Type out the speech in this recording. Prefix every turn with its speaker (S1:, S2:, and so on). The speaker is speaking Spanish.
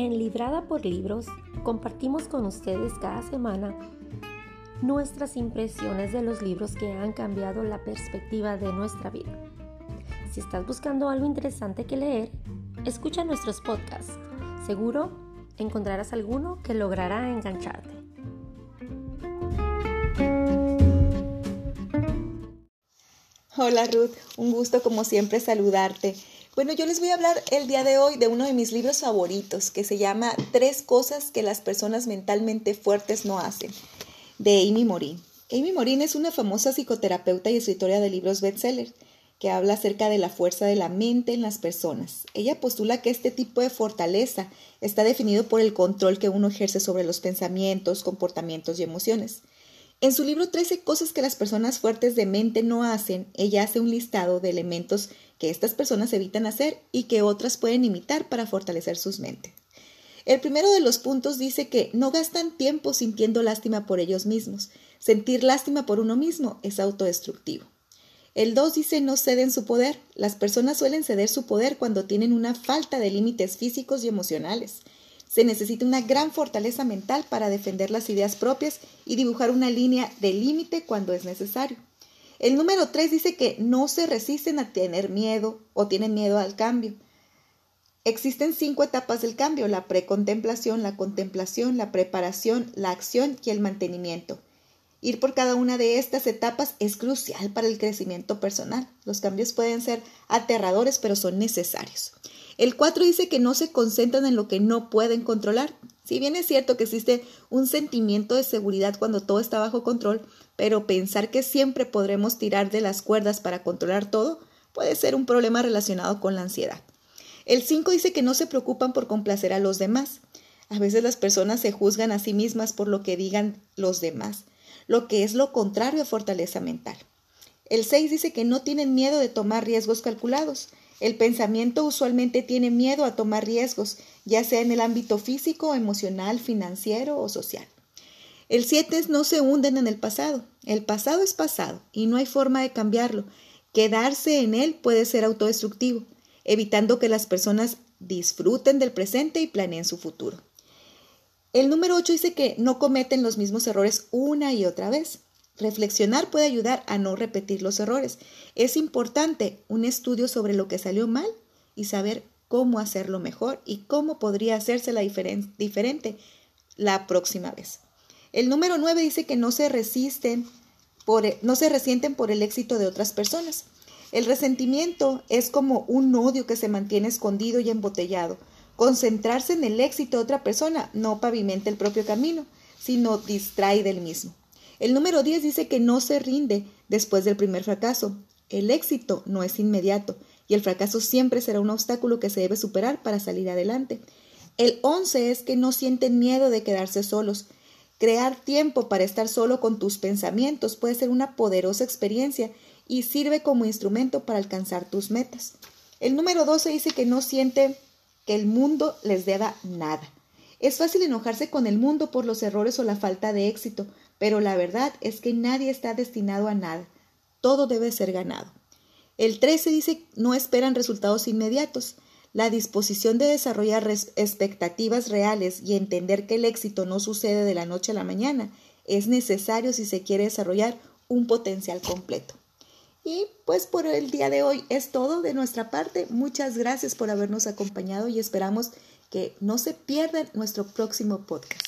S1: En Librada por Libros compartimos con ustedes cada semana nuestras impresiones de los libros que han cambiado la perspectiva de nuestra vida. Si estás buscando algo interesante que leer, escucha nuestros podcasts. Seguro encontrarás alguno que logrará engancharte.
S2: Hola Ruth, un gusto como siempre saludarte. Bueno, yo les voy a hablar el día de hoy de uno de mis libros favoritos que se llama Tres cosas que las personas mentalmente fuertes no hacen, de Amy Morin. Amy Morin es una famosa psicoterapeuta y escritora de libros bestseller que habla acerca de la fuerza de la mente en las personas. Ella postula que este tipo de fortaleza está definido por el control que uno ejerce sobre los pensamientos, comportamientos y emociones. En su libro 13 cosas que las personas fuertes de mente no hacen, ella hace un listado de elementos que estas personas evitan hacer y que otras pueden imitar para fortalecer sus mentes. El primero de los puntos dice que no gastan tiempo sintiendo lástima por ellos mismos. Sentir lástima por uno mismo es autodestructivo. El 2 dice no ceden su poder. Las personas suelen ceder su poder cuando tienen una falta de límites físicos y emocionales. Se necesita una gran fortaleza mental para defender las ideas propias y dibujar una línea de límite cuando es necesario. El número 3 dice que no se resisten a tener miedo o tienen miedo al cambio. Existen cinco etapas del cambio, la precontemplación, la contemplación, la preparación, la acción y el mantenimiento. Ir por cada una de estas etapas es crucial para el crecimiento personal. Los cambios pueden ser aterradores, pero son necesarios. El 4 dice que no se concentran en lo que no pueden controlar. Si bien es cierto que existe un sentimiento de seguridad cuando todo está bajo control, pero pensar que siempre podremos tirar de las cuerdas para controlar todo puede ser un problema relacionado con la ansiedad. El 5 dice que no se preocupan por complacer a los demás. A veces las personas se juzgan a sí mismas por lo que digan los demás, lo que es lo contrario a fortaleza mental. El 6 dice que no tienen miedo de tomar riesgos calculados. El pensamiento usualmente tiene miedo a tomar riesgos, ya sea en el ámbito físico, emocional, financiero o social. El 7 es no se hunden en el pasado. El pasado es pasado y no hay forma de cambiarlo. Quedarse en él puede ser autodestructivo, evitando que las personas disfruten del presente y planeen su futuro. El número 8 dice que no cometen los mismos errores una y otra vez. Reflexionar puede ayudar a no repetir los errores. Es importante un estudio sobre lo que salió mal y saber cómo hacerlo mejor y cómo podría hacerse la diferente la próxima vez. El número 9 dice que no se resisten por, e, no se resienten por el éxito de otras personas. El resentimiento es como un odio que se mantiene escondido y embotellado. Concentrarse en el éxito de otra persona no pavimenta el propio camino, sino distrae del mismo. El número 10 dice que no se rinde después del primer fracaso. El éxito no es inmediato y el fracaso siempre será un obstáculo que se debe superar para salir adelante. El 11 es que no sienten miedo de quedarse solos. Crear tiempo para estar solo con tus pensamientos puede ser una poderosa experiencia y sirve como instrumento para alcanzar tus metas. El número 12 dice que no siente que el mundo les deba nada. Es fácil enojarse con el mundo por los errores o la falta de éxito, pero la verdad es que nadie está destinado a nada. Todo debe ser ganado. El 13 dice no esperan resultados inmediatos. La disposición de desarrollar expectativas reales y entender que el éxito no sucede de la noche a la mañana es necesario si se quiere desarrollar un potencial completo. Y pues por el día de hoy es todo de nuestra parte. Muchas gracias por habernos acompañado y esperamos que no se pierdan nuestro próximo podcast.